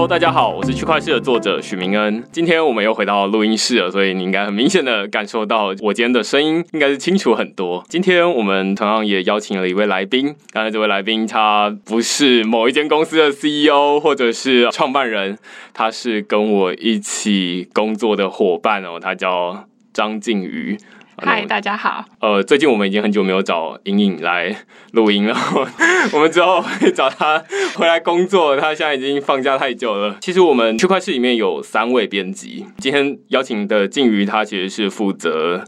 Hello，大家好，我是区块链的作者许明恩。今天我们又回到录音室了，所以你应该很明显的感受到我今天的声音应该是清楚很多。今天我们同样也邀请了一位来宾，刚才这位来宾他不是某一间公司的 CEO 或者是创办人，他是跟我一起工作的伙伴哦，他叫张靖宇。嗨，大家好。呃，最近我们已经很久没有找莹莹来录音了，我们之后会找她回来工作。她现在已经放假太久了。其实我们区块市里面有三位编辑，今天邀请的靖瑜，他其实是负责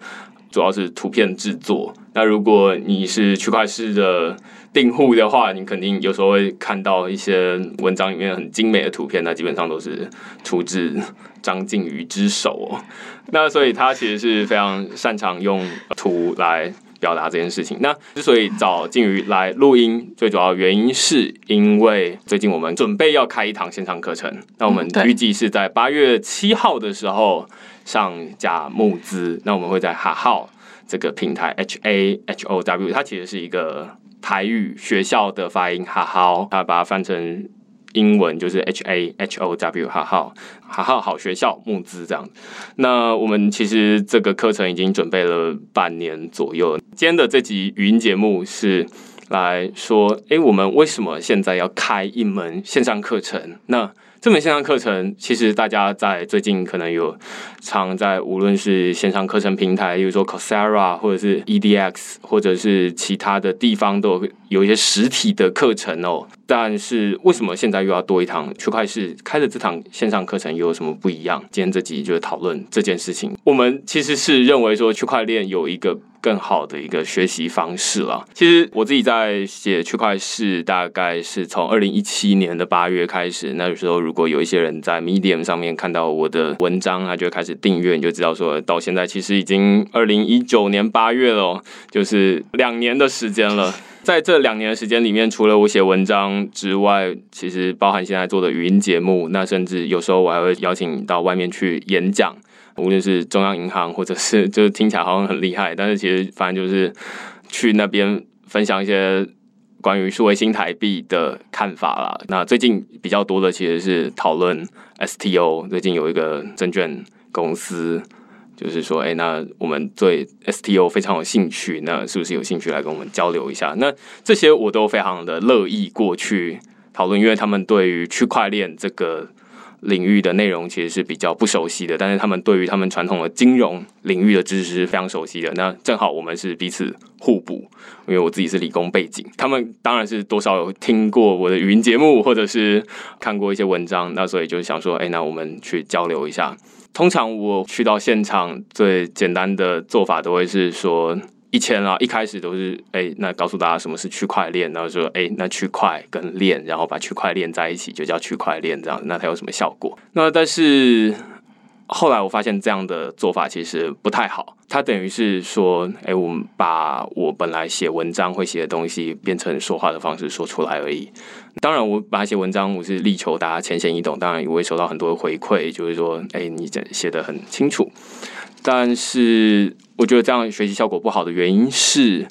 主要是图片制作。那如果你是区块市的订户的话，你肯定有时候会看到一些文章里面很精美的图片，那基本上都是出自。张靖宇之手哦，那所以他其实是非常擅长用图来表达这件事情。那之所以找靖宇来录音，最主要原因是因为最近我们准备要开一堂线上课程，那我们预计是在八月七号的时候上架募资。那我们会在哈号这个平台 H A H O W，它其实是一个台语学校的发音，哈好，他把它翻成。英文就是 H A H O W 哈好哈好好学校募资这样。那我们其实这个课程已经准备了半年左右。今天的这集语音节目是来说，哎，我们为什么现在要开一门线上课程？那这门线上课程，其实大家在最近可能有常在无论是线上课程平台，比如说 Coursera 或者是 EDX，或者是其他的地方，都有一些实体的课程哦。但是为什么现在又要多一堂区块市开的这堂线上课程又有什么不一样？今天这集就是讨论这件事情。我们其实是认为说区块链有一个。更好的一个学习方式了。其实我自己在写区块市，大概是从二零一七年的八月开始。那时候，如果有一些人在 Medium 上面看到我的文章，他就开始订阅，你就知道说到现在其实已经二零一九年八月了，就是两年的时间了。在这两年的时间里面，除了我写文章之外，其实包含现在做的语音节目，那甚至有时候我还会邀请到外面去演讲。无论是中央银行，或者是就是听起来好像很厉害，但是其实反正就是去那边分享一些关于数位新台币的看法啦。那最近比较多的其实是讨论 STO。最近有一个证券公司，就是说，哎，那我们对 STO 非常有兴趣，那是不是有兴趣来跟我们交流一下？那这些我都非常的乐意过去讨论，因为他们对于区块链这个。领域的内容其实是比较不熟悉的，但是他们对于他们传统的金融领域的知识是非常熟悉的。那正好我们是彼此互补，因为我自己是理工背景，他们当然是多少有听过我的语音节目，或者是看过一些文章，那所以就想说，哎，那我们去交流一下。通常我去到现场，最简单的做法都会是说。一千啊，一开始都是哎，那告诉大家什么是区块链，然后说哎，那区块跟链，然后把区块链在一起就叫区块链这样，那它有什么效果？那但是后来我发现这样的做法其实不太好，它等于是说，哎，我们把我本来写文章会写的东西变成说话的方式说出来而已。当然，我把写文章，我是力求大家浅显易懂，当然也会收到很多回馈，就是说，哎，你这写的很清楚。但是我觉得这样学习效果不好的原因是，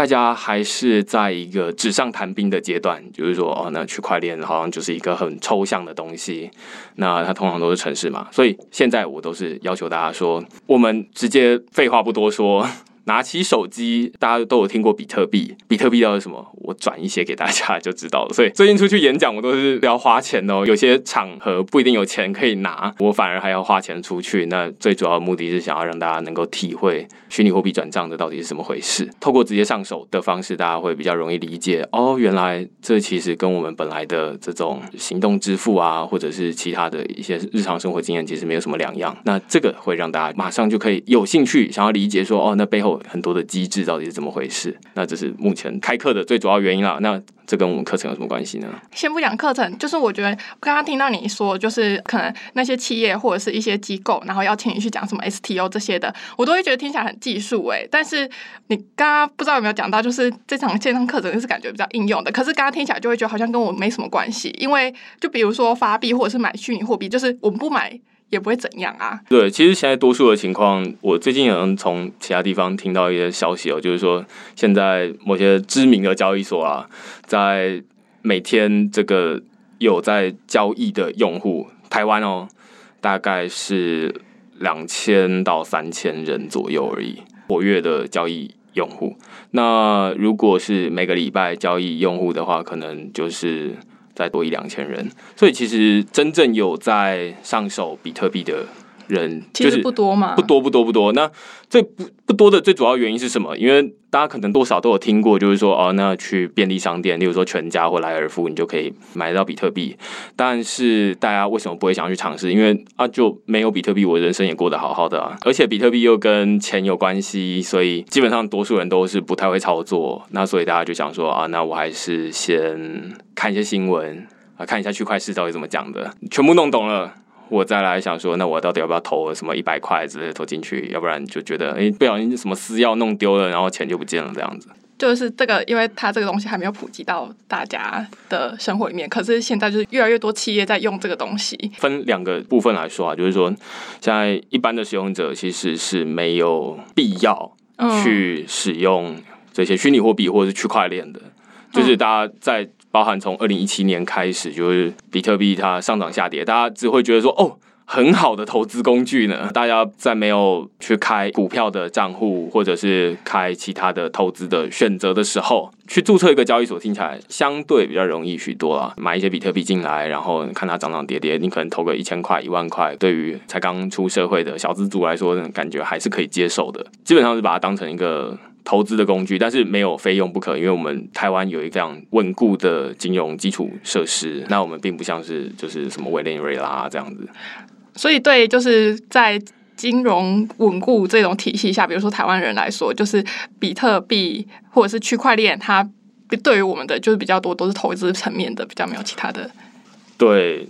大家还是在一个纸上谈兵的阶段，就是说，哦，那区块链好像就是一个很抽象的东西，那它通常都是城市嘛，所以现在我都是要求大家说，我们直接废话不多说。拿起手机，大家都有听过比特币。比特币到底什么？我转一些给大家就知道了。所以最近出去演讲，我都是要花钱哦。有些场合不一定有钱可以拿，我反而还要花钱出去。那最主要的目的是想要让大家能够体会虚拟货币转账的到底是怎么回事。透过直接上手的方式，大家会比较容易理解。哦，原来这其实跟我们本来的这种行动支付啊，或者是其他的一些日常生活经验，其实没有什么两样。那这个会让大家马上就可以有兴趣，想要理解说，哦，那背后。很多的机制到底是怎么回事？那这是目前开课的最主要原因啦。那这跟我们课程有什么关系呢？先不讲课程，就是我觉得刚刚听到你说，就是可能那些企业或者是一些机构，然后要请你去讲什么 STO 这些的，我都会觉得听起来很技术哎。但是你刚刚不知道有没有讲到，就是这场线上课程就是感觉比较应用的。可是刚刚听起来就会觉得好像跟我没什么关系，因为就比如说发币或者是买虚拟货币，就是我们不买。也不会怎样啊。对，其实现在多数的情况，我最近也能从其他地方听到一些消息哦，就是说现在某些知名的交易所啊，在每天这个有在交易的用户，台湾哦，大概是两千到三千人左右而已，活跃的交易用户。那如果是每个礼拜交易用户的话，可能就是再多一两千人。所以其实真正有在上手比特币的。人其实不多嘛，不多不多不多。那最不不多的最主要原因是什么？因为大家可能多少都有听过，就是说哦，那去便利商店，例如说全家或莱尔富，你就可以买到比特币。但是大家为什么不会想要去尝试？因为啊，就没有比特币，我人生也过得好好的啊。而且比特币又跟钱有关系，所以基本上多数人都是不太会操作。那所以大家就想说啊，那我还是先看一些新闻啊，看一下区块市到底怎么讲的，全部弄懂了。我再来想说，那我到底要不要投什么一百块之类投进去？要不然就觉得，哎，不小心什么私钥弄丢了，然后钱就不见了这样子。就是这个，因为它这个东西还没有普及到大家的生活里面，可是现在就是越来越多企业在用这个东西。分两个部分来说啊，就是说，现在一般的使用者其实是没有必要去使用这些虚拟货币或者是区块链的，就是大家在。包含从二零一七年开始，就是比特币它上涨下跌，大家只会觉得说哦，很好的投资工具呢。大家在没有去开股票的账户，或者是开其他的投资的选择的时候，去注册一个交易所，听起来相对比较容易许多啊。买一些比特币进来，然后看它涨涨跌跌，你可能投个一千块、一万块，对于才刚出社会的小资族来说，感觉还是可以接受的。基本上是把它当成一个。投资的工具，但是没有非用不可，因为我们台湾有一个非常稳固的金融基础设施。那我们并不像是就是什么委内瑞拉这样子。所以，对就是在金融稳固这种体系下，比如说台湾人来说，就是比特币或者是区块链，它对于我们的就是比较多都是投资层面的，比较没有其他的。对，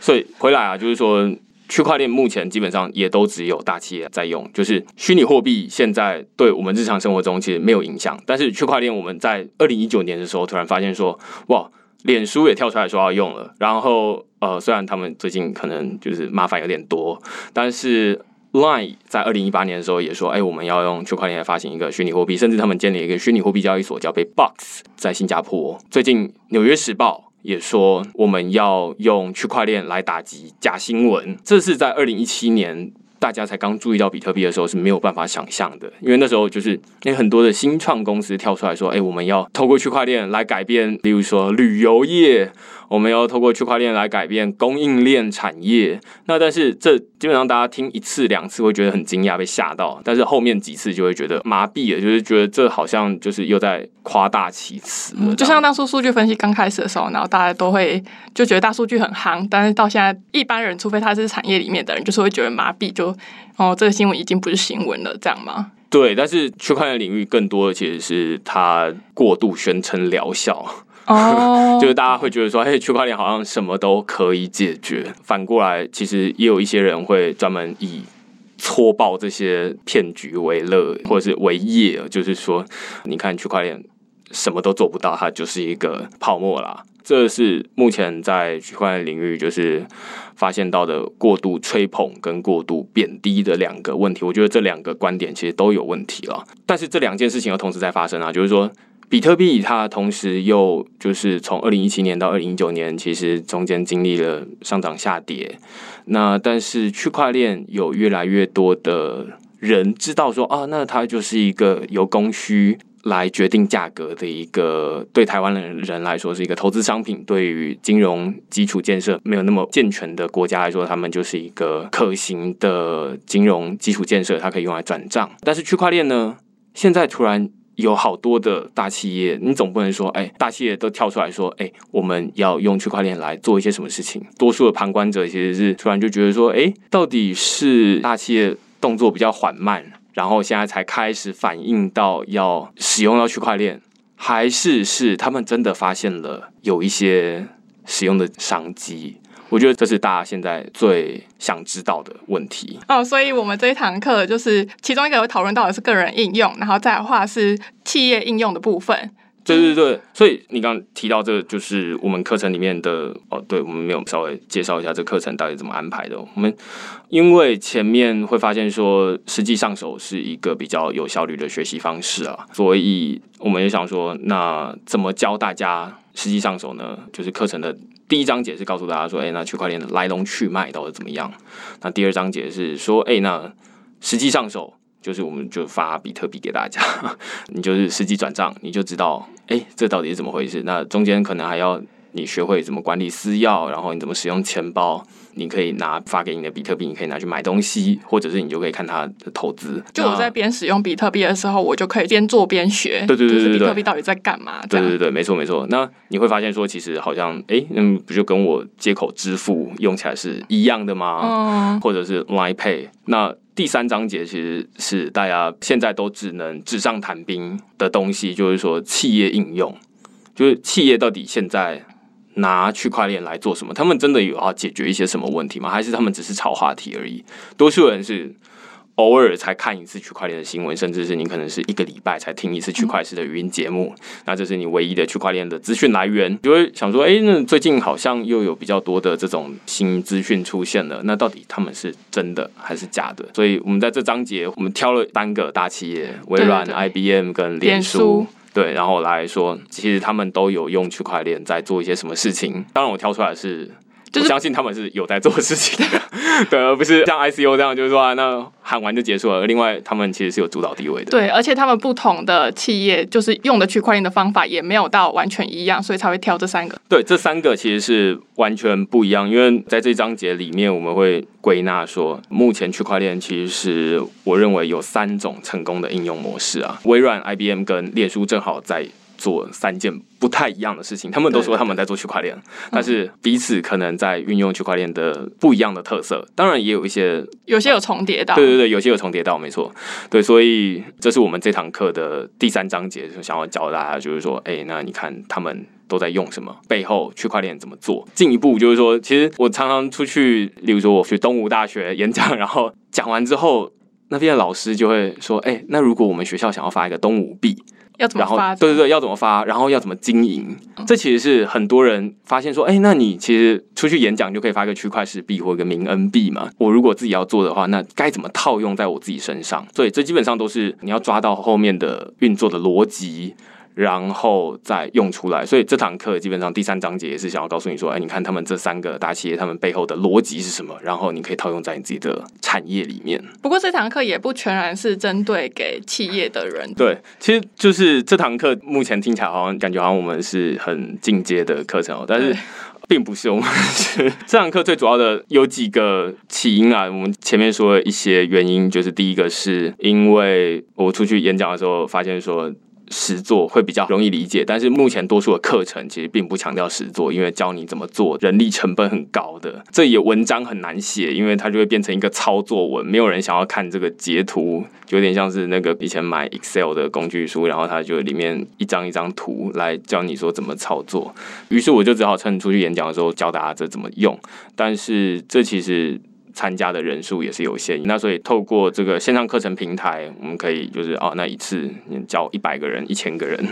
所以回来啊，就是说。区块链目前基本上也都只有大企业在用，就是虚拟货币现在对我们日常生活中其实没有影响。但是区块链我们在二零一九年的时候突然发现说，哇，脸书也跳出来说要用了。然后呃，虽然他们最近可能就是麻烦有点多，但是 Line 在二零一八年的时候也说，哎，我们要用区块链来发行一个虚拟货币，甚至他们建立一个虚拟货币交易所叫 b box 在新加坡。最近纽约时报。也说我们要用区块链来打击假新闻，这是在二零一七年大家才刚注意到比特币的时候是没有办法想象的，因为那时候就是那很多的新创公司跳出来说，哎，我们要透过区块链来改变，例如说旅游业。我们要透过区块链来改变供应链产业，那但是这基本上大家听一次两次会觉得很惊讶，被吓到，但是后面几次就会觉得麻痹了，就是觉得这好像就是又在夸大其词。就像当初数据分析刚开始的时候，然后大家都会就觉得大数据很夯，但是到现在一般人，除非他是产业里面的人，就是会觉得麻痹，就哦这个新闻已经不是新闻了，这样吗？对，但是区块链领域更多的其实是它过度宣称疗效。哦，就是大家会觉得说，哎，区块链好像什么都可以解决。反过来，其实也有一些人会专门以搓爆这些骗局为乐，或者是为业。就是说，你看区块链什么都做不到，它就是一个泡沫啦。这是目前在区块链领域就是发现到的过度吹捧跟过度贬低的两个问题。我觉得这两个观点其实都有问题了。但是这两件事情又同时在发生啊，就是说。比特币它同时又就是从二零一七年到二零一九年，其实中间经历了上涨下跌。那但是区块链有越来越多的人知道说啊，那它就是一个由供需来决定价格的一个，对台湾的人来说是一个投资商品。对于金融基础建设没有那么健全的国家来说，他们就是一个可行的金融基础建设，它可以用来转账。但是区块链呢，现在突然。有好多的大企业，你总不能说，哎，大企业都跳出来说，哎，我们要用区块链来做一些什么事情？多数的旁观者其实是突然就觉得说，哎，到底是大企业动作比较缓慢，然后现在才开始反应到要使用到区块链，还是是他们真的发现了有一些使用的商机？我觉得这是大家现在最想知道的问题哦，所以我们这一堂课就是其中一个会讨论到的是个人应用，然后再的话是企业应用的部分。对对对，所以你刚刚提到这个，就是我们课程里面的哦，对我们没有稍微介绍一下这课程到底怎么安排的。我们因为前面会发现说，实际上手是一个比较有效率的学习方式啊，所以我们也想说，那怎么教大家实际上手呢？就是课程的。第一章节是告诉大家说，哎，那区块链的来龙去脉到底怎么样？那第二章节是说，哎，那实际上手就是我们就发比特币给大家，你就是实际转账，你就知道，哎，这到底是怎么回事？那中间可能还要你学会怎么管理私钥，然后你怎么使用钱包。你可以拿发给你的比特币，你可以拿去买东西，或者是你就可以看它的投资。就我在边使用比特币的时候，我就可以边做边学。对对对对对，比特币到底在干嘛？对对对，没错没错。那你会发现说，其实好像哎，嗯，不就跟我接口支付用起来是一样的吗？嗯。或者是 Line Pay。那第三章节其实是大家现在都只能纸上谈兵的东西，就是说企业应用，就是企业到底现在。拿区块链来做什么？他们真的有要解决一些什么问题吗？还是他们只是炒话题而已？多数人是偶尔才看一次区块链的新闻，甚至是你可能是一个礼拜才听一次区块链的语音节目。那这是你唯一的区块链的资讯来源。就会想说，哎，那最近好像又有比较多的这种新资讯出现了。那到底他们是真的还是假的？所以我们在这章节，我们挑了三个大企业：微软、IBM 跟脸书。对，然后来说，其实他们都有用区块链在做一些什么事情。当然，我挑出来是。我相信他们是有在做事情的，对，而不是像 I C U 这样，就是说那喊完就结束了。另外，他们其实是有主导地位的。对，而且他们不同的企业就是用的区块链的方法也没有到完全一样，所以才会挑这三个。对，这三个其实是完全不一样，因为在这章节里面，我们会归纳说，目前区块链其实是我认为有三种成功的应用模式啊。微软、IBM 跟脸书正好在。做三件不太一样的事情，他们都说他们在做区块链，但是彼此可能在运用区块链的不一样的特色。当然也有一些，有些有重叠到，对对对，有些有重叠到，没错。对，所以这是我们这堂课的第三章节，就想要教大家，就是说，哎，那你看他们都在用什么，背后区块链怎么做？进一步就是说，其实我常常出去，例如说我去东吴大学演讲，然后讲完之后，那边的老师就会说，哎，那如果我们学校想要发一个东吴币。要怎么发？对对对，要怎么发？然后要怎么经营？这其实是很多人发现说，哎，那你其实出去演讲就可以发个区块式币或一个名恩币嘛。我如果自己要做的话，那该怎么套用在我自己身上？所以这基本上都是你要抓到后面的运作的逻辑。然后再用出来，所以这堂课基本上第三章节也是想要告诉你说，哎，你看他们这三个大企业，他们背后的逻辑是什么？然后你可以套用在你自己的产业里面。不过这堂课也不全然是针对给企业的人。对，其实就是这堂课目前听起来好像感觉好像我们是很进阶的课程哦，但是并不是。我们是这堂课最主要的有几个起因啊，我们前面说一些原因，就是第一个是因为我出去演讲的时候发现说。实做会比较容易理解，但是目前多数的课程其实并不强调实做，因为教你怎么做，人力成本很高的，这也文章很难写，因为它就会变成一个操作文，没有人想要看这个截图，有点像是那个以前买 Excel 的工具书，然后它就里面一张一张图来教你说怎么操作，于是我就只好趁出去演讲的时候教大家这怎么用，但是这其实。参加的人数也是有限，那所以透过这个线上课程平台，我们可以就是哦，那一次教一百个人、一千个人、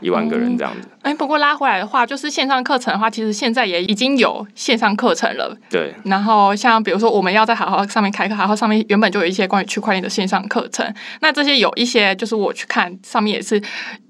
一万个人这样子。哎，不过拉回来的话，就是线上课程的话，其实现在也已经有线上课程了。对。然后像比如说，我们要在好好上面开课，好好上面原本就有一些关于区块链的线上课程。那这些有一些就是我去看上面也是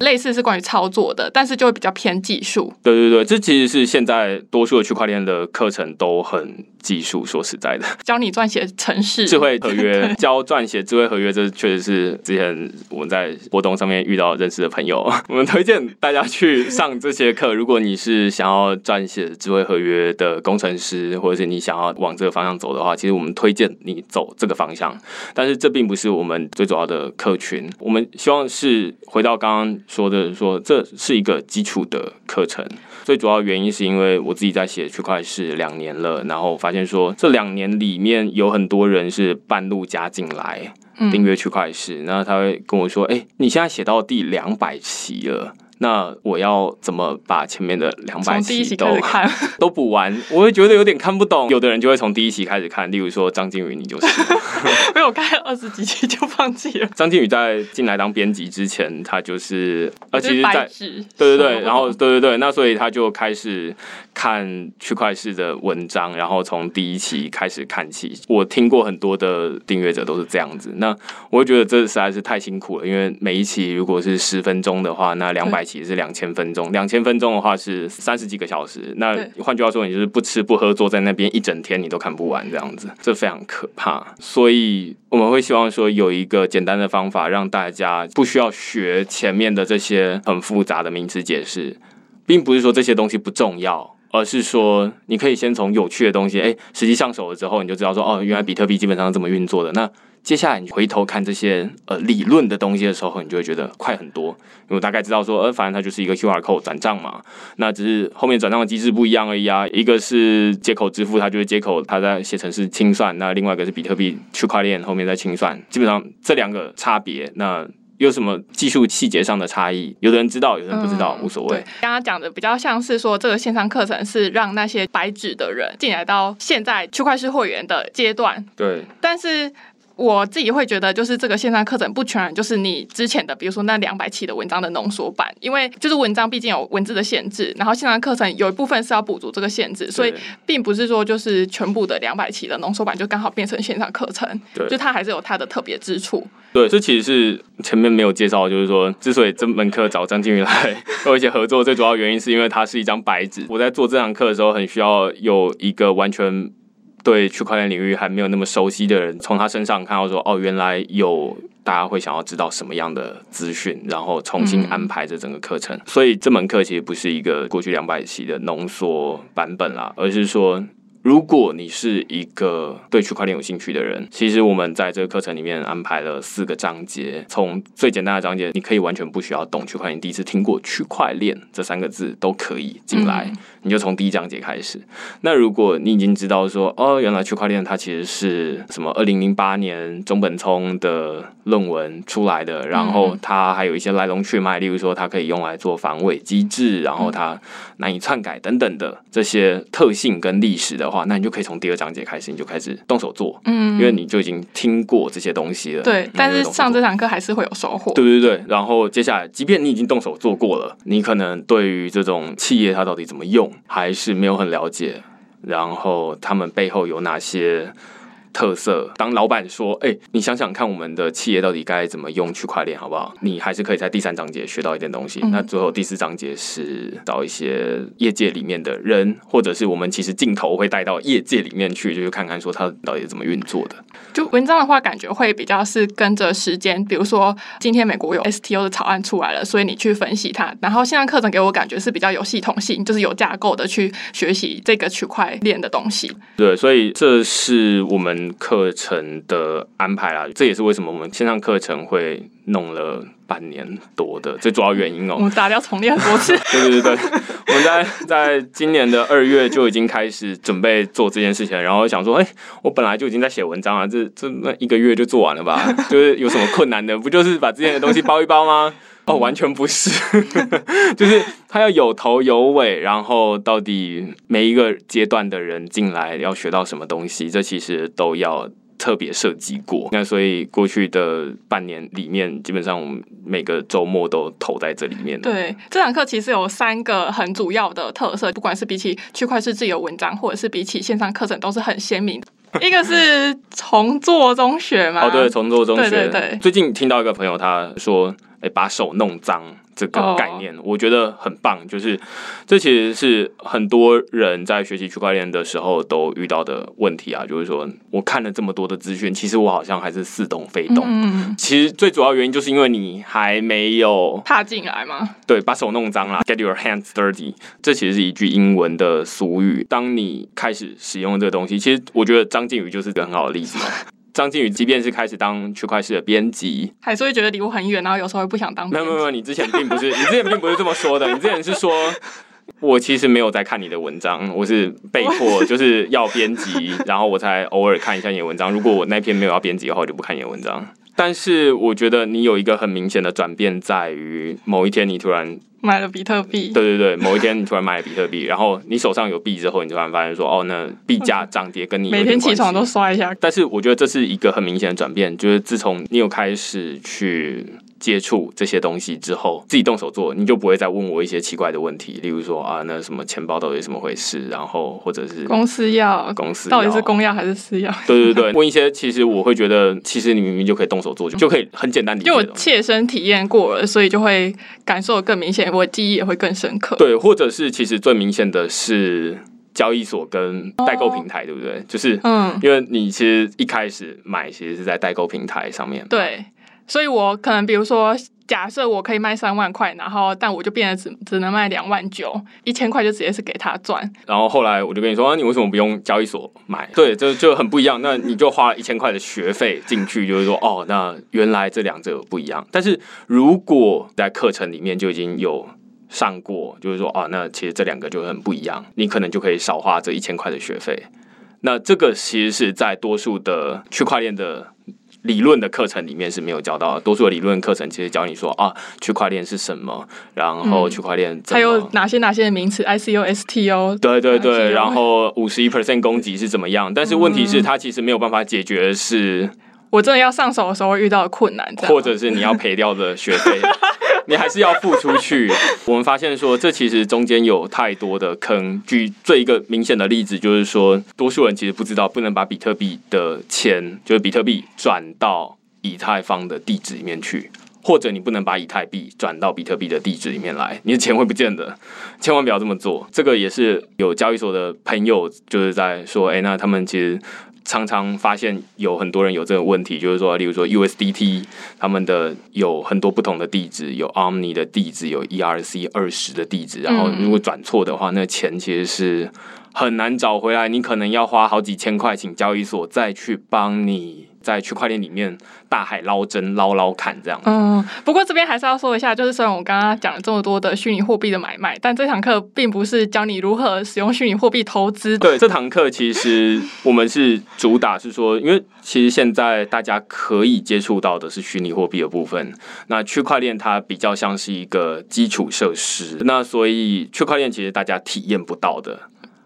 类似是关于操作的，但是就会比较偏技术。对对对，这其实是现在多数的区块链的课程都很技术。说实在的。教你撰写程式、智慧合约，教撰写智慧合约，这确实是之前我们在活动上面遇到认识的朋友。我们推荐大家去上这些课。如果你是想要撰写智慧合约的工程师，或者是你想要往这个方向走的话，其实我们推荐你走这个方向。但是这并不是我们最主要的客群。我们希望是回到刚刚说的，说这是一个基础的课程。最主要原因是因为我自己在写区块是两年了，然后发现说这两年里面有很多人是半路加进来订阅区块式，然后他会跟我说：“哎，你现在写到第两百期了。”那我要怎么把前面的两百期都 都补完？我会觉得有点看不懂。有的人就会从第一期开始看，例如说张靖宇，你就是，没有看二十几期就放弃了。张靖宇在进来当编辑之前，他就是，而其实在对对对，然后对对对，那所以他就开始看区块式的文章，然后从第一期开始看起。我听过很多的订阅者都是这样子，那我会觉得这实在是太辛苦了，因为每一期如果是十分钟的话，那两百。期是两千分钟，两千分钟的话是三十几个小时。那换句话说，你就是不吃不喝坐在那边一整天，你都看不完这样子，这非常可怕。所以我们会希望说有一个简单的方法，让大家不需要学前面的这些很复杂的名词解释，并不是说这些东西不重要。而是说，你可以先从有趣的东西，哎、实际上手了之后，你就知道说，哦，原来比特币基本上是这么运作的。那接下来你回头看这些呃理论的东西的时候，你就会觉得快很多，因为大概知道说，呃，反正它就是一个 QR code 转账嘛，那只是后面转账的机制不一样而已啊。一个是接口支付，它就是接口，它在写成是清算；那另外一个是比特币区块链后面在清算。基本上这两个差别，那有什么技术细节上的差异？有的人知道，有的人不知道，无所谓。，刚刚讲的比较像是说，这个线上课程是让那些白纸的人进来到现在区块链会员的阶段，对，但是。我自己会觉得，就是这个线上课程不全然就是你之前的，比如说那两百期的文章的浓缩版，因为就是文章毕竟有文字的限制，然后线上课程有一部分是要补足这个限制，所以对并不是说就是全部的两百期的浓缩版就刚好变成线上课程，对就它还是有它的特别之处。对，这其实是前面没有介绍，就是说，之所以这门课找张静宇来跟 我一些合作，最主要原因是因为它是一张白纸。我在做这堂课的时候，很需要有一个完全对区块链领域还没有那么熟悉的人，从他身上看到说，哦，原来有大家会想要知道什么样的资讯，然后重新安排这整个课程。所以这门课其实不是一个过去两百期的浓缩版本啦，而是说。如果你是一个对区块链有兴趣的人，其实我们在这个课程里面安排了四个章节。从最简单的章节，你可以完全不需要懂区块链，第一次听过区块链这三个字都可以进来，嗯你就从第一章节开始。那如果你已经知道说，哦，原来区块链它其实是什么？二零零八年中本聪的论文出来的，然后它还有一些来龙去脉，例如说它可以用来做防伪机制，然后它难以篡改等等的这些特性跟历史的话，那你就可以从第二章节开始，你就开始动手做，嗯，因为你就已经听过这些东西了。对，但是上这这。堂课还是会有收获。对对对，然后接下来，即便你已经动手做过了，你可能对于这种企业它到底怎么用，还是没有很了解，然后他们背后有哪些特色。当老板说：“哎、你想想看，我们的企业到底该怎么用区块链，好不好？”你还是可以在第三章节学到一点东西。嗯那最后第四章节是找一些业界里面的人，或者是我们其实镜头会带到业界里面去，就是看看说他到底是怎么运作的。就文章的话，感觉会比较是跟着时间，比如说今天美国有 STO 的草案出来了，所以你去分析它。然后线上课程给我感觉是比较有系统性，就是有架构的去学习这个区块链的东西。对，所以这是我们课程的安排啦。这也是为什么我们线上课程会弄了半年多的最主要原因哦、我们大家要重练很多次。对对对对，我们在 在今年的二月就已经开始准备做这件事情，然后想说，哎、我本来就已经在写文章了，这这那一个月就做完了吧？就是有什么困难的，不就是把之前的东西包一包吗？哦，完全不是，就是他要有头有尾，然后到底每一个阶段的人进来要学到什么东西，这其实都要特别设计过。那所以过去的半年里面，基本上我们每个周末都投在这里面。对，这堂课其实有三个很主要的特色，不管是比起区块链自由文章，或者是比起线上课程，都是很鲜明的。一个是从做中学嘛，哦，对，从做中学。对对对最近听到一个朋友他说，哎、把手弄脏这个哦概念，我觉得很棒。就是这其实是很多人在学习区块链的时候都遇到的问题啊，就是说我看了这么多的资讯，其实我好像还是似懂非懂。嗯，其实最主要原因就是因为你还没有踏进来嘛，对，把手弄脏了，get your hands dirty。这其实是一句英文的俗语。当你开始使用这个东西，其实我觉得张靖宇就是个很好的例子哦。张靖宇即便是开始当区块链的编辑，还是会觉得离我很远，然后有时候会不想当没有没有，你之前并不是，你之前并不是这么说的，你之前是说。我其实没有在看你的文章，我是被迫 就是要编辑，然后我才偶尔看一下你的文章。如果我那篇没有要编辑的话，我就不看你的文章。但是我觉得你有一个很明显的转变，在于某一天你突然买了比特币，对对对，某一天你突然买了比特币，然后你手上有币之后，你突然发现说，哦，那币价涨跌跟你每天起床都。刷一下。但是我觉得这是一个很明显的转变，就是自从你有开始去接触这些东西之后，自己动手做，你就不会再问我一些奇怪的问题，例如说啊，那什么钱包到底怎么回事？然后或者是公司要，公司到底是公药还是私药？对对对，问一些其实我会觉得，其实你明明就可以动手做，就可以很简单理解因为我。切身体验过了，所以就会感受更明显，我记忆也会更深刻。对，或者是其实最明显的是交易所跟代购平台，对不对？就是嗯，因为你其实一开始买，其实是在代购平台上面。对，所以我可能比如说，假设我可以卖三万块，然后但我就变得只只能卖两万九，一千块就直接是给他赚。然后后来我就跟你说，啊、你为什么不用交易所买？对，这就很不一样。那你就花一千块的学费进去，就是说，哦，那原来这两者不一样。但是如果在课程里面就已经有上过，就是说，哦，那其实这两个就很不一样，你可能就可以少花这一千块的学费。那这个其实是在多数的区块链的理论的课程里面是没有教到。多数的理论课程其实教你说啊，区块链是什么，然后嗯区块链还有哪些哪些的名词，ICO、STO，对对对，然后五十一 percent 攻击是怎么样？但是问题是，它其实没有办法解决的是，我真的要上手的时候会遇到的困难，或者是你要赔掉的学费，你还是要付出去。我们发现说，这其实中间有太多的坑。举最一个明显的例子，就是说，多数人其实不知道不能把比特币的钱，就是比特币转到以太坊的地址里面去。或者你不能把以太币转到比特币的地址里面来，你的钱会不见的，千万不要这么做。这个也是有交易所的朋友就是在说，哎、那他们其实常常发现有很多人有这个问题，就是说，例如说 USDT 他们的有很多不同的地址，有 Omni 的地址，有 ERC 二十的地址，然后如果转错的话，那钱其实是很难找回来，你可能要花好几千块请交易所再去帮你在区块链里面大海捞针捞捞看这样。嗯，不过这边还是要说一下，就是虽然我刚刚讲了这么多的虚拟货币的买卖，但这堂课并不是教你如何使用虚拟货币投资。对这堂课，其实我们是主打是说，因为其实现在大家可以接触到的是虚拟货币的部分，那区块链它比较像是一个基础设施，那所以区块链其实大家体验不到的，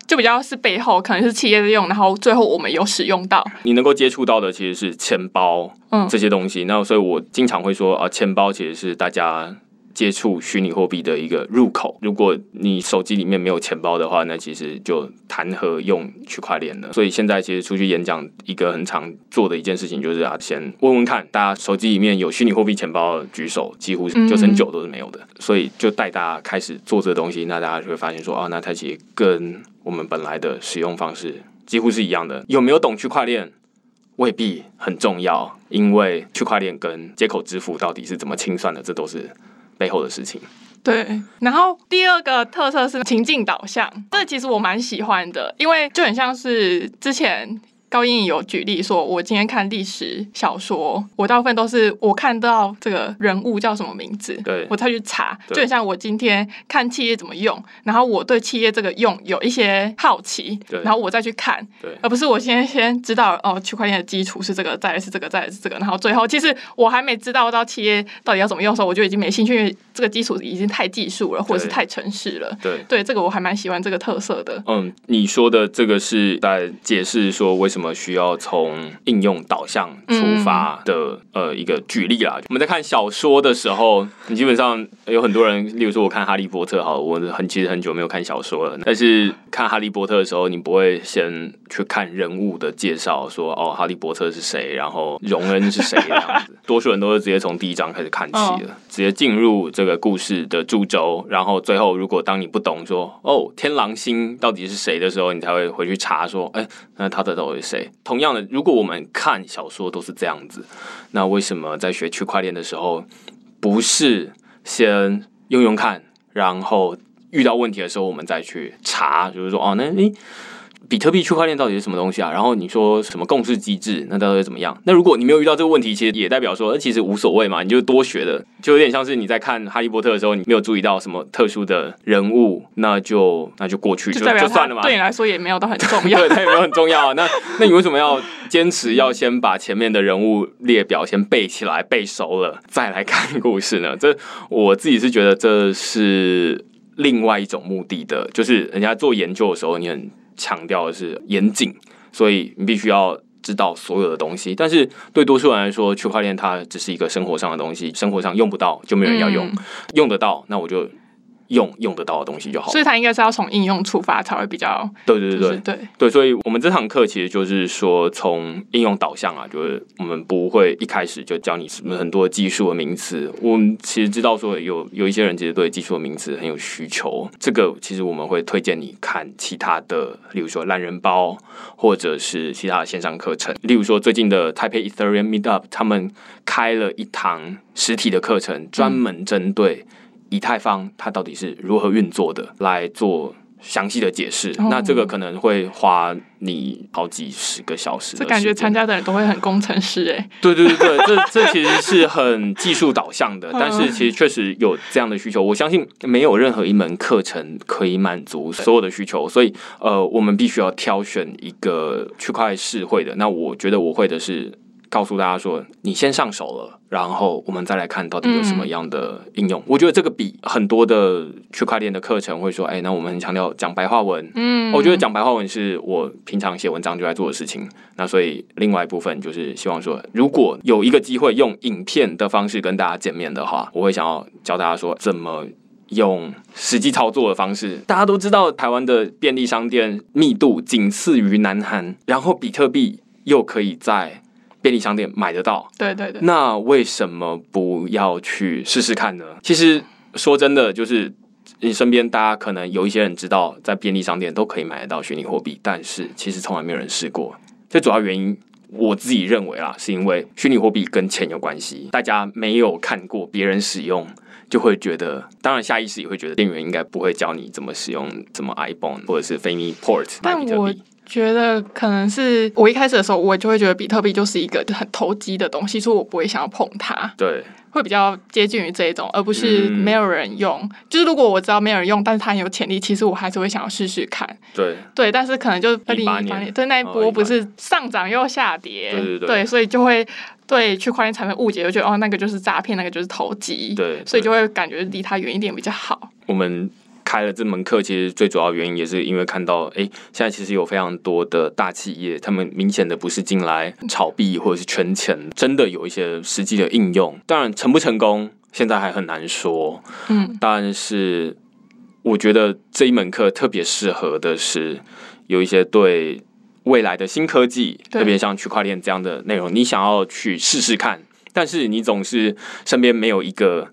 就比较是背后可能是企业在用，然后最后我们有使用到。你能够接触到的其实是钱包嗯这些东西。那所以我经常会说啊，钱包其实是大家。接触虚拟货币的一个入口。如果你手机里面没有钱包的话，那其实就谈何用区块链呢？所以现在其实出去演讲，一个很常做的一件事情就是啊，先问问看大家手机里面有虚拟货币钱包的举手，几乎嗯九成九都是没有的。所以就带大家开始做这个东西，那大家就会发现说啊，那它其实跟我们本来的使用方式几乎是一样的。有没有懂区块链？未必很重要，因为区块链跟接口支付到底是怎么清算的，这都是背后的事情。对，然后第二个特色是情境导向，这其实我蛮喜欢的，因为就很像是之前。高英有举例说，我今天看历史小说，我大部分都是我看到这个人物叫什么名字，对我再去查。就很像我今天看企业怎么用，然后我对企业这个用有一些好奇对，然后我再去看，对而不是我先先知道哦，区块链的基础是这个，再来是这个，再来是这个，然后最后其实我还没知道到企业到底要怎么用的时候，我就已经没兴趣，因为这个基础已经太技术了，或者是太程式了。对，对，这个我还蛮喜欢这个特色的。嗯，你说的这个是在解释说为什么需要从应用导向出发的、呃一个举例啦。我们在看小说的时候，你基本上有很多人，例如说我看《哈利波特》好，我很其实很久没有看小说了，但是看《哈利波特》的时候，你不会先去看人物的介绍，说哦，哈利波特是谁，然后荣恩是谁这样子。多数人都是直接从第一章开始看起了，直接进入这个故事的主轴，然后最后如果当你不懂说哦天狼星到底是谁的时候，你才会回去查说，哎，那他的到底是谁？同样的，如果我们看小说都是这样子，那为什么在学区块链的时候，不是先用用看，然后遇到问题的时候我们再去查，就是说哦，那诶。比特币区块链到底是什么东西啊？然后你说什么共识机制，那到底怎么样？那如果你没有遇到这个问题，其实也代表说，呃其实无所谓嘛，你就多学的，就有点像是你在看《哈利波特》的时候，你没有注意到什么特殊的人物，那就那就过去就就就算了嘛。对你来说也没有到很重 要。对，它也没有很重要啊。那那你为什么要坚持要先把前面的人物列表先背起来、背熟了，再来看故事呢？这我自己是觉得这是另外一种目的的，就是人家做研究的时候，你很强调的是严谨，所以你必须要知道所有的东西。但是对多数人来说，区块链它只是一个生活上的东西，生活上用不到就没有人要用，嗯用得到那我就用用得到的东西就好。所以它应该是要从应用出发才会比较，对对对对就是，对，对，所以我们这堂课其实就是说，从应用导向啊，就是我们不会一开始就教你什么很多技术的名词。我们其实知道说有有一些人其实对技术的名词很有需求，这个其实我们会推荐你看其他的，例如说懒人包，或者是其他的线上课程。例如说最近的 Type Ethereum Meetup，他们开了一堂实体的课程，专门针对以太坊它到底是如何运作的来做。详细的解释，哦那这个可能会花你好几十个小时。这感觉参加的人都会很工程师 哎，对对对对，这 这其实是很技术导向的，嗯但是其实确实有这样的需求。我相信没有任何一门课程可以满足所有的需求，所以呃，我们必须要挑选一个区块适会的。那我觉得我会的是。告诉大家说，你先上手了，然后我们再来看到底有什么样的应用。我觉得这个比很多的区块链的课程会说，哎，那我们很强调讲白话文，嗯，我觉得讲白话文是我平常写文章就在做的事情。那所以另外一部分就是希望说，如果有一个机会用影片的方式跟大家见面的话，我会想要教大家说怎么。用实际操作的方式，大家都知道台湾的便利商店密度仅次于南韩，然后比特币又可以在便利商店买得到，对对对，那为什么不要去试试看呢？其实说真的，就是你身边大家可能有一些人知道，在便利商店都可以买得到虚拟货币，但是其实从来没有人试过。最主要原因，我自己认为啦，是因为虚拟货币跟钱有关系，大家没有看过别人使用。就会觉得，当然下意识也会觉得店员应该不会教你怎么使用什么 iPhone 或者是 FamiPort 但我。觉得可能是我一开始的时候，我就会觉得比特币就是一个很投机的东西，所以我不会想要碰它，对，会比较接近于这一种，而不是嗯。没有人用。就是如果我知道没有人用，但是它很有潜力，其实我还是会想要试试看。对，对，但是可能就二零一18八年年，对那一哦波不是上涨又下跌，对对。对所以就会对区块链产生误解，就觉得哦那个就是诈骗，那个就是投机，对对所以就会感觉离他远一点比较好。我们开了这门课，其实最主要原因也是因为看到，哎、现在其实有非常多的大企业，他们明显的不是进来炒币或者是圈钱，真的有一些实际的应用。当然，成不成功现在还很难说，嗯，但是我觉得这一门课特别适合的是有一些对未来的新科技，特别像区块链这样的内容，你想要去试试看，但是你总是身边没有一个。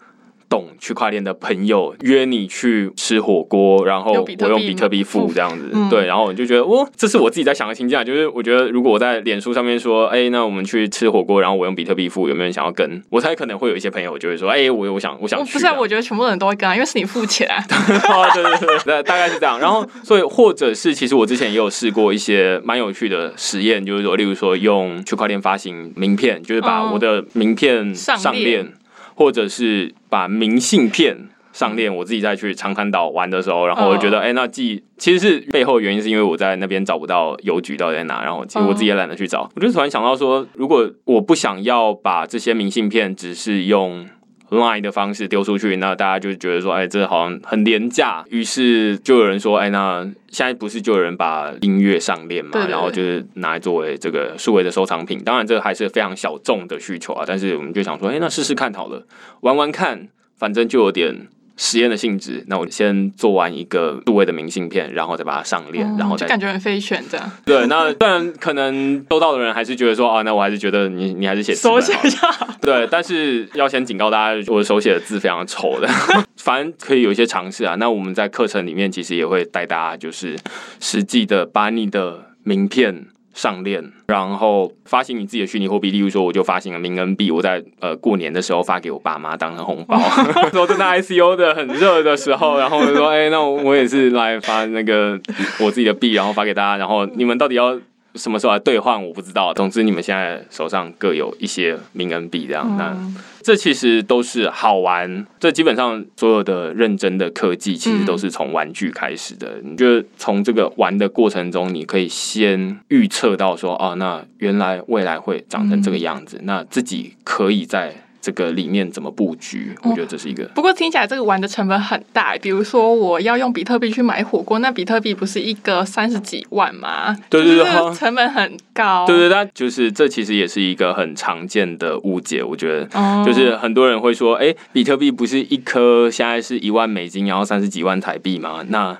懂区块链的朋友约你去吃火锅，然后我用比特币付付这样子，嗯对，然后我就觉得，哦，这是我自己在想的情境啊，就是我觉得如果我在脸书上面说，哎、那我们去吃火锅，然后我用比特币付，有没有人想要跟？我猜可能会有一些朋友就会说，哎、我我想我想去，不是、啊，我觉得全部人都会跟啊，因为是你付钱、啊。哦，对对对对，大概是这样。然后，所以或者是，其实我之前也有试过一些蛮有趣的实验，就是说，例如说用区块链发行名片，就是把嗯我的名片上链，或者是把明信片。上链，我自己再去长滩岛玩的时候，然后我就觉得，嗯哎、那既其实是背后的原因是因为我在那边找不到邮局到底在哪，然后其实我自己也懒得去找。我就突然想到说，如果我不想要把这些明信片只是用 Line 的方式丢出去，那大家就觉得说，哎，这好像很廉价。于是就有人说，哎，那现在不是就有人把音乐上链嘛，然后就是拿来作为这个数位的收藏品。当然，这还是非常小众的需求啊，但是我们就想说，哎，那试试看好了，玩玩看，反正就有点。实验的性质，那我先做完一个数位的明信片，然后再把它上链，然后再嗯就感觉很飞旋这样，对。那当然，可能收到的人还是觉得说啊，那我还是觉得你你还是写纸手写本好了就好。对，但是要先警告大家，我的手写的字非常丑的，反正可以有一些尝试啊。那我们在课程里面其实也会带大家，就是实际的把你的名片上链，然后发行你自己的虚拟货币。例如说，我就发行了冥恩币，我在呃过年的时候发给我爸妈当成红包。那时候正在 ICO 的很热的时候，然后我就说，哎、那我也是来发那个我自己的币，然后发给大家。然后你们到底要？什么时候来兑换我不知道，总之你们现在手上各有一些名恩币，这样、那嗯这其实都是好玩。这基本上所有的认真的科技，其实都是从玩具开始的。你觉得从这个玩的过程中，你可以先预测到说，哦，那原来未来会长成这个样子，那自己可以在这个里面怎么布局，我觉得这是一个。不过听起来这个玩的成本很大，比如说我要用比特币去买火锅，那比特币不是一个三十几万吗？对对对成本很高。对对，但就是这其实也是一个很常见的误解，我觉得。哦就是很多人会说，哎、比特币不是一颗现在是一万美金，然后三十几万台币吗？那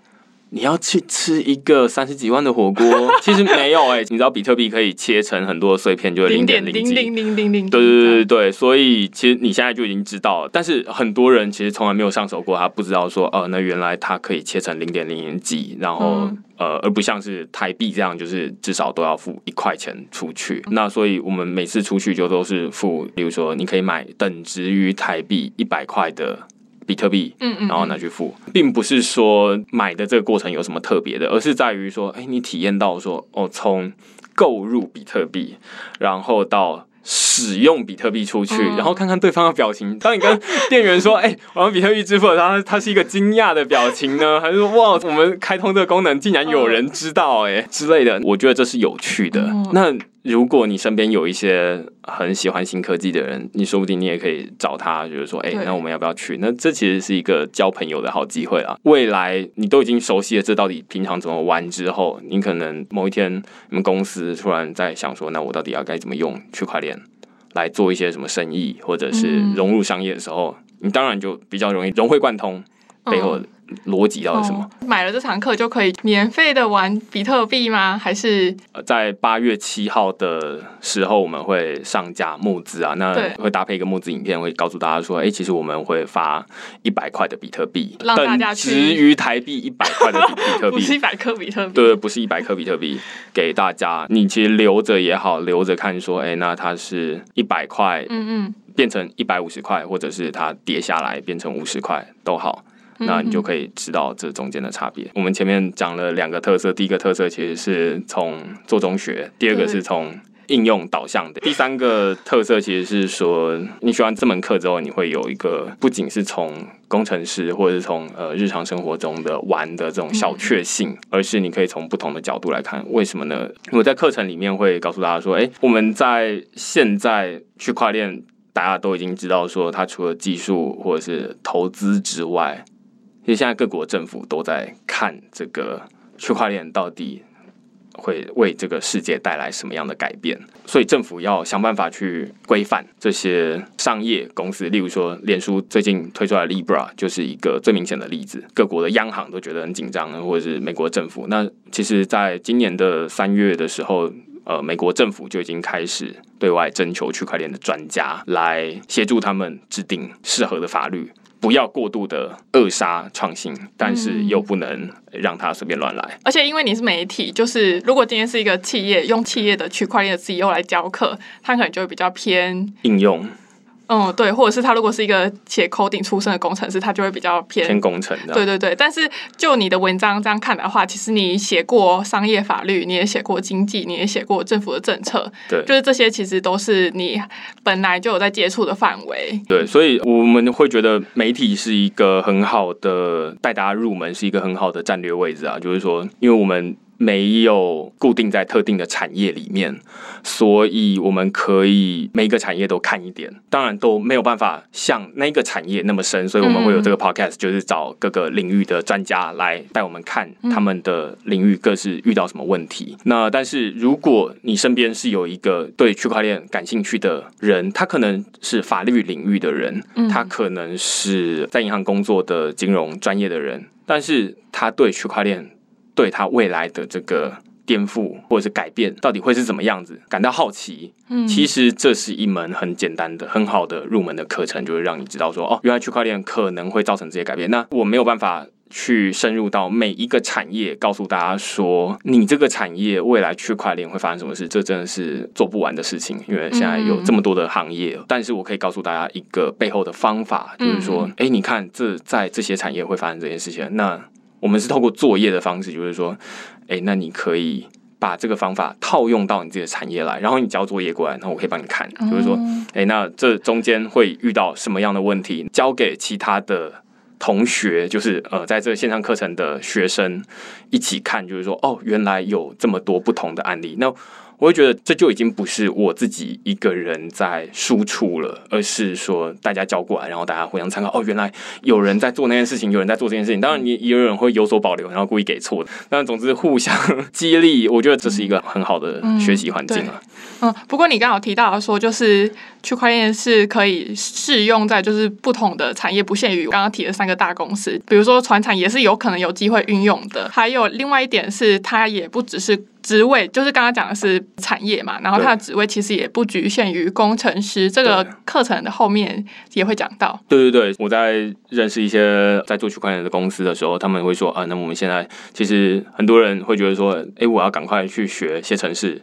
你要去吃一个三十几万的火锅，其实没有哎、你知道比特币可以切成很多碎片，就是零零点零零零零零零，对对对对对，所以其实你现在就已经知道了，但是很多人其实从来没有上手过，他不知道说，哦、那原来它可以切成零点零零几，然后、嗯。呃，而不像是台币这样，就是至少都要付一块钱出去。那所以我们每次出去就都是付，比如说你可以买等值于台币一百块的比特币，嗯嗯，然后拿去付，并不是说买的这个过程有什么特别的，而是在于说，哎，你体验到说，哦，从购入比特币，然后到使用比特币出去，嗯然后看看对方的表情。当你跟店员说，哎，我用比特币支付了，他他是一个惊讶的表情呢，还是说，哇，我们开通这个功能竟然有人知道、哎、之类的，我觉得这是有趣的。嗯那如果你身边有一些很喜欢新科技的人，你说不定你也可以找他，就是说，哎、对那我们要不要去？那这其实是一个交朋友的好机会啊。未来你都已经熟悉了这到底平常怎么玩之后，你可能某一天你们公司突然在想说，那我到底要该怎么用区块链来做一些什么生意，或者是嗯融入商业的时候，你当然就比较容易融会贯通背后逻辑到底是什么。哦买了这堂课就可以免费的玩比特币吗？还是呃在八月七号的时候，我们会上架募资啊，那会搭配一个募资影片，会告诉大家说，哎、其实我们会发一百块的比特币，让大家值于台币一百块的比特币。不是一百颗比特币？对，不是一百颗比特币给大家，你其实留着也好，留着看说，哎、那它是一百块嗯嗯，变成一百五十块，或者是它跌下来变成五十块都好，嗯那你就可以知道这中间的差别。我们前面讲了两个特色，第一个特色其实是从做中学，第二个是从应用导向的，第三个特色其实是说，你学完这门课之后，你会有一个不仅是从工程师或者是从呃日常生活中的玩的这种小确幸，而是你可以从不同的角度来看，为什么呢？我在课程里面会告诉大家说，哎、我们在现在区块链。大家都已经知道，说它除了技术或者是投资之外，其实现在各国政府都在看这个区块链到底会为这个世界带来什么样的改变，所以政府要想办法去规范这些商业公司，例如说，脸书最近推出来的 Libra 就是一个最明显的例子，各国的央行都觉得很紧张，或者是美国政府。那其实，在今年的三月的时候。呃，美国政府就已经开始对外征求区块链的专家来协助他们制定适合的法律，不要过度的扼杀创新，但是又不能让它随便乱来。而且因为你是媒体，就是如果今天是一个企业用企业的区块链的 CEO 来教课，他可能就会比较偏，应用嗯，对，或者是他如果是一个写 coding 出身的工程师，他就会比较偏偏工程的，对对对，但是就你的文章这样看的话，其实你写过商业法律，你也写过经济，你也写过政府的政策，对就是这些其实都是你本来就有在接触的范围。对，所以我们会觉得媒体是一个很好的带大家入门，是一个很好的战略位置啊。就是说，因为我们没有固定在特定的产业里面，所以我们可以每一个产业都看一点。当然都没有办法像那个产业那么深，所以我们会有这个 podcast，就是找各个领域的专家来带我们看他们的领域各是遇到什么问题。那但是如果你身边是有一个对区块链感兴趣的人，他可能是法律领域的人，他可能是在银行工作的金融专业的人，但是他对区块链对他未来的这个颠覆或者是改变到底会是怎么样子感到好奇。嗯其实这是一门很简单的、很好的入门的课程，就会让你知道说，哦，原来区块链可能会造成这些改变。那我没有办法。去深入到每一个产业，告诉大家说，你这个产业未来区块链会发生什么事，这真的是做不完的事情，因为现在有这么多的行业。但是我可以告诉大家一个背后的方法，就是说，哎、你看这在这些产业会发生这件事情，那我们是透过作业的方式，就是说，哎、那你可以把这个方法套用到你自己的产业来，然后你交作业过来，然后我可以帮你看，就是说，哎、那这中间会遇到什么样的问题，交给其他的。同学就是呃，在这个线上课程的学生一起看，就是说哦，原来有这么多不同的案例。那我会觉得这就已经不是我自己一个人在输出了，而是说大家交过来，然后大家互相参考。哦，原来有人在做那件事情，有人在做这件事情。当然，你也有人会有所保留，然后故意给错的。但总之，互相 激励，我觉得这是一个很好的学习环境啊。嗯，不过你刚好提到说，就是区块链是可以适用在就是不同的产业，不限于刚刚提的三个大公司。比如说，船厂也是有可能有机会运用的。还有另外一点是，它也不只是职位，就是刚刚讲的是产业嘛，然后它的职位其实也不局限于工程师。这个课程的后面也会讲到。对对对，我在认识一些在做区块链的公司的时候，他们会说啊，那我们现在其实很多人会觉得说，哎，我要赶快去学些程式。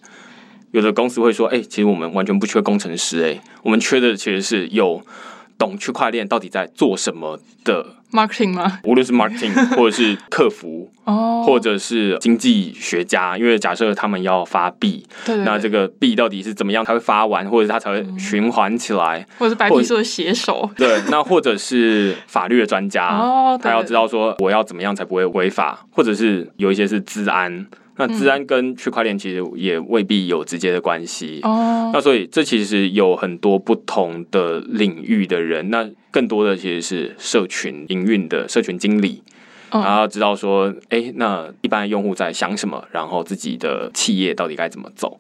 有的公司会说：“哎，其实我们完全不缺工程师，哎，我们缺的其实是有懂区块链到底在做什么的 marketing 吗？无论是 marketing 或者是客服，哦，或者是经济学家，因为假设他们要发币，那这个币到底是怎么样才会发完，或者它才会循环起来，或者是白皮书的写手，对，那或者是法律的专家，哦，他要知道说我要怎么样才不会违法，或者是有一些是治安。”那治安跟区块链其实也未必有直接的关系哦。那所以这其实有很多不同的领域的人，那更多的其实是社群营运的社群经理，然后知道说，哎，那一般用户在想什么，然后自己的企业到底该怎么走。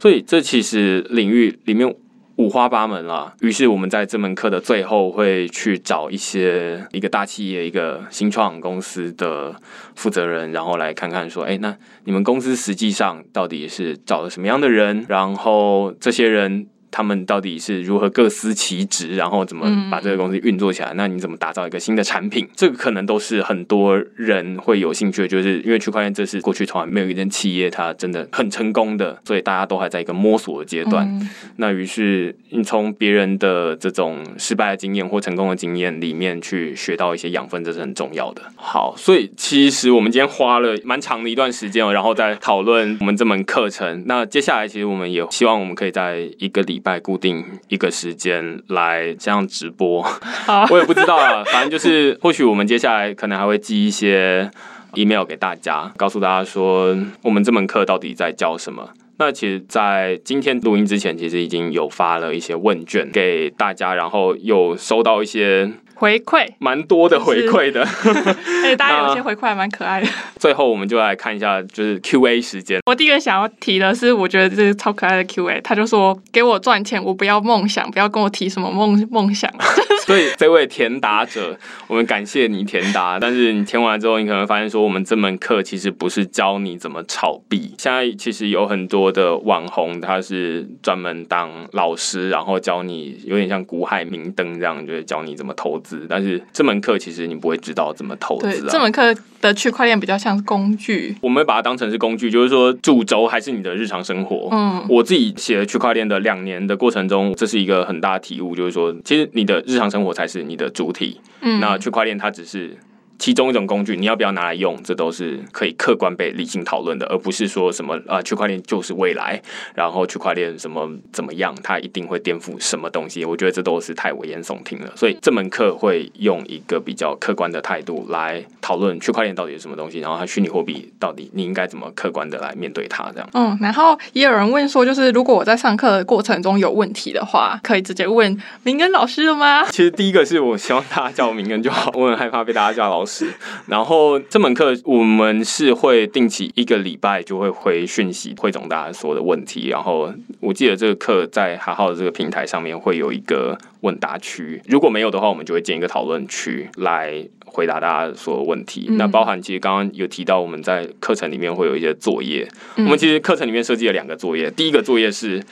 所以这其实领域里面。五花八门了，于是我们在这门课的最后会去找一些一个大企业、一个新创公司的负责人，然后来看看说，哎，那你们公司实际上到底是找了什么样的人？然后这些人。他们到底是如何各司其职，然后怎么把这个公司运作起来？那你怎么打造一个新的产品？这个可能都是很多人会有兴趣的，就是因为区块链这是过去从来没有一间企业它真的很成功的，所以大家都还在一个摸索的阶段。那于是你从别人的这种失败的经验或成功的经验里面去学到一些养分，这是很重要的。好，所以其实我们今天花了蛮长的一段时间哦，然后再讨论我们这门课程。那接下来其实我们也希望我们可以在一个礼。拜固定一个时间来这样直播，我也不知道啊，反正就是或许我们接下来可能还会寄一些 email 给大家，告诉大家说我们这门课到底在教什么。那其实，在今天录音之前，其实已经有发了一些问卷给大家，然后有收到一些。回馈蛮多的回馈的，哎，大家有些回馈还蛮可爱的。最后，我们就来看一下，就是 Q A 时间。我第一个想要提的是，我觉得这是超可爱的 Q A。他就说：“给我赚钱，我不要梦想，不要跟我提什么梦梦想。”所以，这位填答者，我们感谢你填答。但是你填完之后，你可能发现说，我们这门课其实不是教你怎么炒币。现在其实有很多的网红，他是专门当老师，然后教你，有点像古海明灯这样，就是教你怎么投资。但是这门课其实你不会知道怎么投资。这门课的区块链比较像工具，我们把它当成是工具，就是说主轴还是你的日常生活。嗯，我自己写区块链的两年的过程中，这是一个很大的体悟，就是说其实你的日常生活才是你的主体。嗯，那区块链它只是。其中一种工具，你要不要拿来用，这都是可以客观被理性讨论的，而不是说什么啊，区块链就是未来，然后区块链什么怎么样，它一定会颠覆什么东西。我觉得这都是太危言耸听了。所以这门课会用一个比较客观的态度来讨论区块链到底是什么东西，然后它虚拟货币到底你应该怎么客观的来面对它，这样。嗯，然后也有人问说，就是如果我在上课的过程中有问题的话，可以直接问明根老师了吗？其实第一个是我希望大家叫我明根就好，我很害怕被大家叫老师。然后这门课我们是会定期一个礼拜就会回讯息汇总大家所有的问题。然后我记得这个课在哈浩的这个平台上面会有一个问答区，如果没有的话，我们就会建一个讨论区来回答大家所有问题。那包含其实刚刚有提到我们在课程里面会有一些作业，我们其实课程里面设计了两个作业，第一个作业是。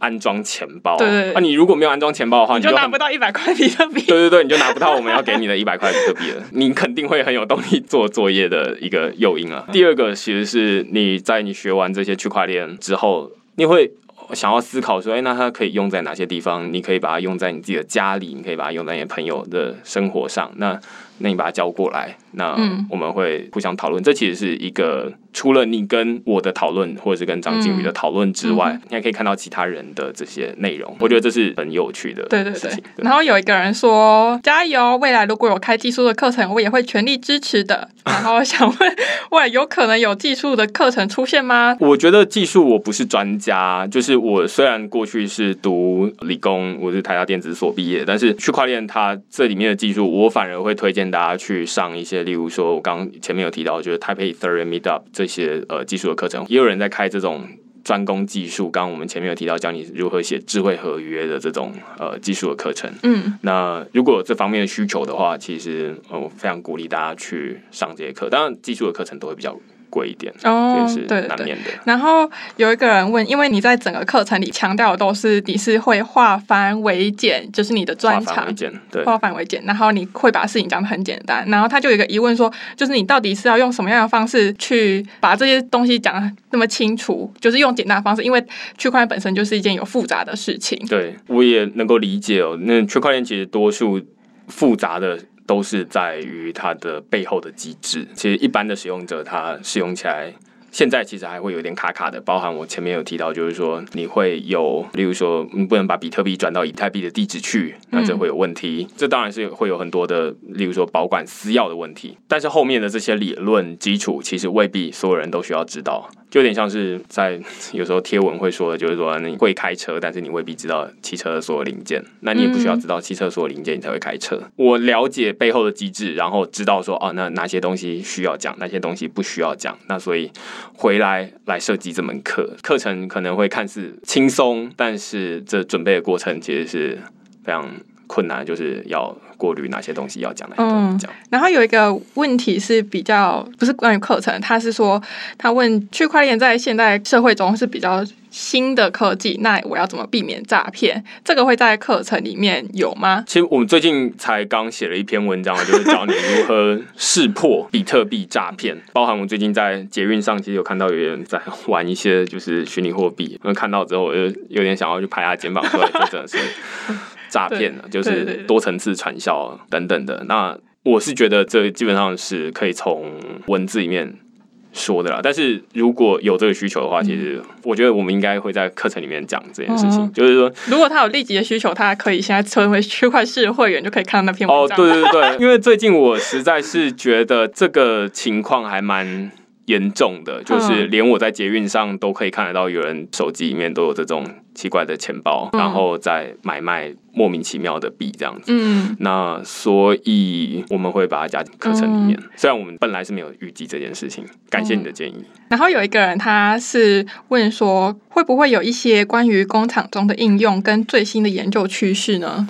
安装钱包，对那你如果没有安装钱包的话，你就拿不到一百块比特币。对对对，你就拿不到我们要给你的一百块比特币了。你肯定会很有动力做作业的一个诱因啊。第二个其实是你在你学完这些区块链之后，你会想要思考说，哎，那它可以用在哪些地方？你可以把它用在你自己的家里，你可以把它用在你朋友的生活上。那那你把它交过来，那嗯我们会互相讨论。这其实是一个除了你跟我的讨论，或者是跟张靖宇的讨论之外，嗯你还可以看到其他人的这些内容。我觉得这是很有趣的对对对然后有一个人说加油，未来如果有开技术的课程，我也会全力支持的。然后想问，未来有可能有技术的课程出现吗？我觉得技术我不是专家，就是我虽然过去是读理工，我是台大电子所毕业，但是区块链它这里面的技术，我反而会推荐大家去上一些，例如说我刚刚前面有提到，就是 Taipei Ethereum Meetup 这些呃技术的课程，也有人在开这种。专攻技术，刚刚我们前面有提到教你如何写智慧合约的这种呃技术的课程。嗯，那如果有这方面的需求的话，其实呃我非常鼓励大家去上这些课。当然，技术的课程都会比较贵一点，哦这也是对对对。难免的。然后有一个人问，因为你在整个课程里强调的都是你是会化繁为简，就是你的专长化繁为。简，对，化繁为简，然后你会把事情讲的很简单，然后他就有一个疑问说，就是你到底是要用什么样的方式去把这些东西讲得那么清楚？就是用简单的方式，因为区块链本身就是一件有复杂的事情。对，我也能够理解哦。那区块链其实多数复杂的都是在于它的背后的机制。其实一般的使用者他使用起来。现在其实还会有点卡卡的，包含我前面有提到，就是说你会有，例如说你不能把比特币转到以太币的地址去，那这会有问题。这当然是会有很多的，例如说保管私钥的问题。但是后面的这些理论基础，其实未必所有人都需要知道。就有点像是在有时候贴文会说的，就是说你会开车，但是你未必知道汽车的所有零件，那你也不需要知道汽车所有零件，你才会开车。我了解背后的机制，然后知道说哦，那哪些东西需要讲，哪些东西不需要讲。那所以回来来设计这门课，课程可能会看似轻松，但是这准备的过程其实是非常困难，就是要过滤哪些东西要讲，哪些东西不讲。然后有一个问题是比较不是关于课程，他是说他问区块链在现代社会中是比较新的科技，那我要怎么避免诈骗？这个会在课程里面有吗？其实我们最近才刚写了一篇文章，就是教你如何识破比特币诈骗。包含我最近在捷运上，其实有看到有人在玩一些就是虚拟货币，那看到之后我就有点想要去拍他肩膀，说这真的是诈骗了，就是多层次传销等等的。那我是觉得这基本上是可以从文字里面。说的啦，但是如果有这个需求的话，其实我觉得我们应该会在课程里面讲这件事情，嗯就是说如果他有立即的需求，他可以现在成为区块市会员，就可以看到那篇文哦，章。对对对，因为最近我实在是觉得这个情况还蛮严重的，就是连我在捷运上都可以看得到有人手机里面都有这种奇怪的钱包，嗯然后在买卖莫名其妙的币这样子。嗯，那所以我们会把它加进课程里面，虽然我们本来是没有预计这件事情，感谢你的建议。然后有一个人他是问说，会不会有一些关于工厂中的应用跟最新的研究趋势呢？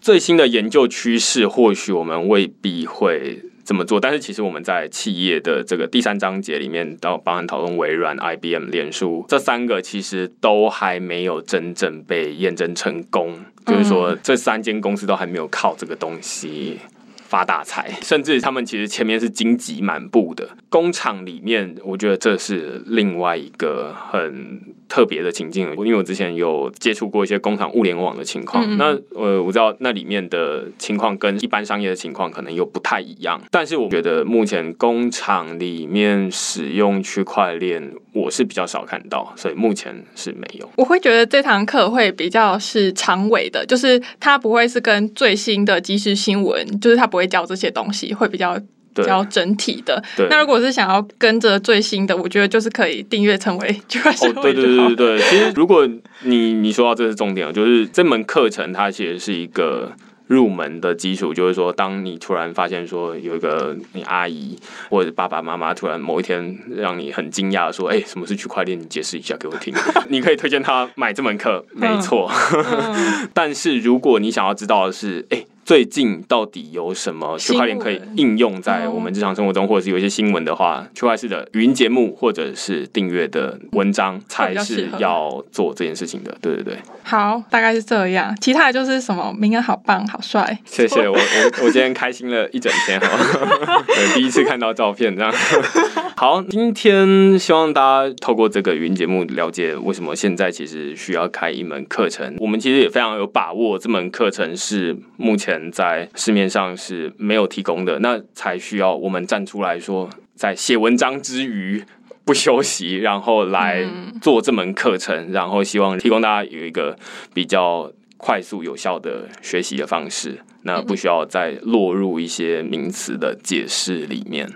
最新的研究趋势，或许我们未必会这么做，但是其实我们在企业的这个第三章节里面，到包含讨论微软、IBM、脸书这三个，其实都还没有真正被验证成功。就是说，这三间公司都还没有靠这个东西。发大财，甚至他们其实前面是荆棘满布的工厂里面，我觉得这是另外一个很特别的情境。因为我之前有接触过一些工厂物联网的情况，嗯嗯那呃，我知道那里面的情况跟一般商业的情况可能又不太一样。但是我觉得目前工厂里面使用区块链，我是比较少看到，所以目前是没有。我会觉得这堂课会比较是长尾的，就是它不会是跟最新的即时新闻，就是它不会教这些东西，会比较比对较整体的。那如果是想要跟着最新的，我觉得就是可以订阅成为 哦，对对。对对对，其实如果你你说到这是重点，就是这门课程它其实是一个。入门的基础就是说，当你突然发现说有一个你阿姨或者爸爸妈妈突然某一天让你很惊讶的说，哎、什么是区块链？你解释一下给我听。你可以推荐他买这门课，没错。嗯 但是如果你想要知道的是，哎、最近到底有什么区块链可以应用在我们日常生活中，或者是有一些新闻的话，区块式的语音节目或者是订阅的文章才是要做这件事情的。对对对，好，大概是这样。其他的就是什么，明恩好棒，好帅。谢谢我 我我今天开心了一整天哈，对，第一次看到照片这样。好，今天希望大家透过这个语音节目了解为什么现在其实需要开一门课程。我们其实也非常有把握，这门课程是目前前在市面上是没有提供的，那才需要我们站出来说，在写文章之余不休息，然后来做这门课程，然后希望提供大家有一个比较快速有效的学习的方式，那不需要再落入一些名词的解释里面。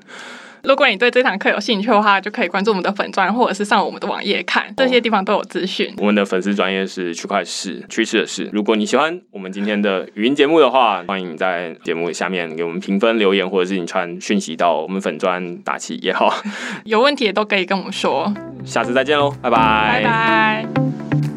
如果你对这堂课有兴趣的话，就可以关注我们的粉专，或者是上我们的网页看，这些地方都有资讯。我们的粉丝专业是区块市趋势的事。如果你喜欢我们今天的语音节目的话，欢迎你在节目下面给我们评分留言，或者是你传讯息到我们粉专打气也好。有问题也都可以跟我们说。下次再见喽，拜拜，拜拜。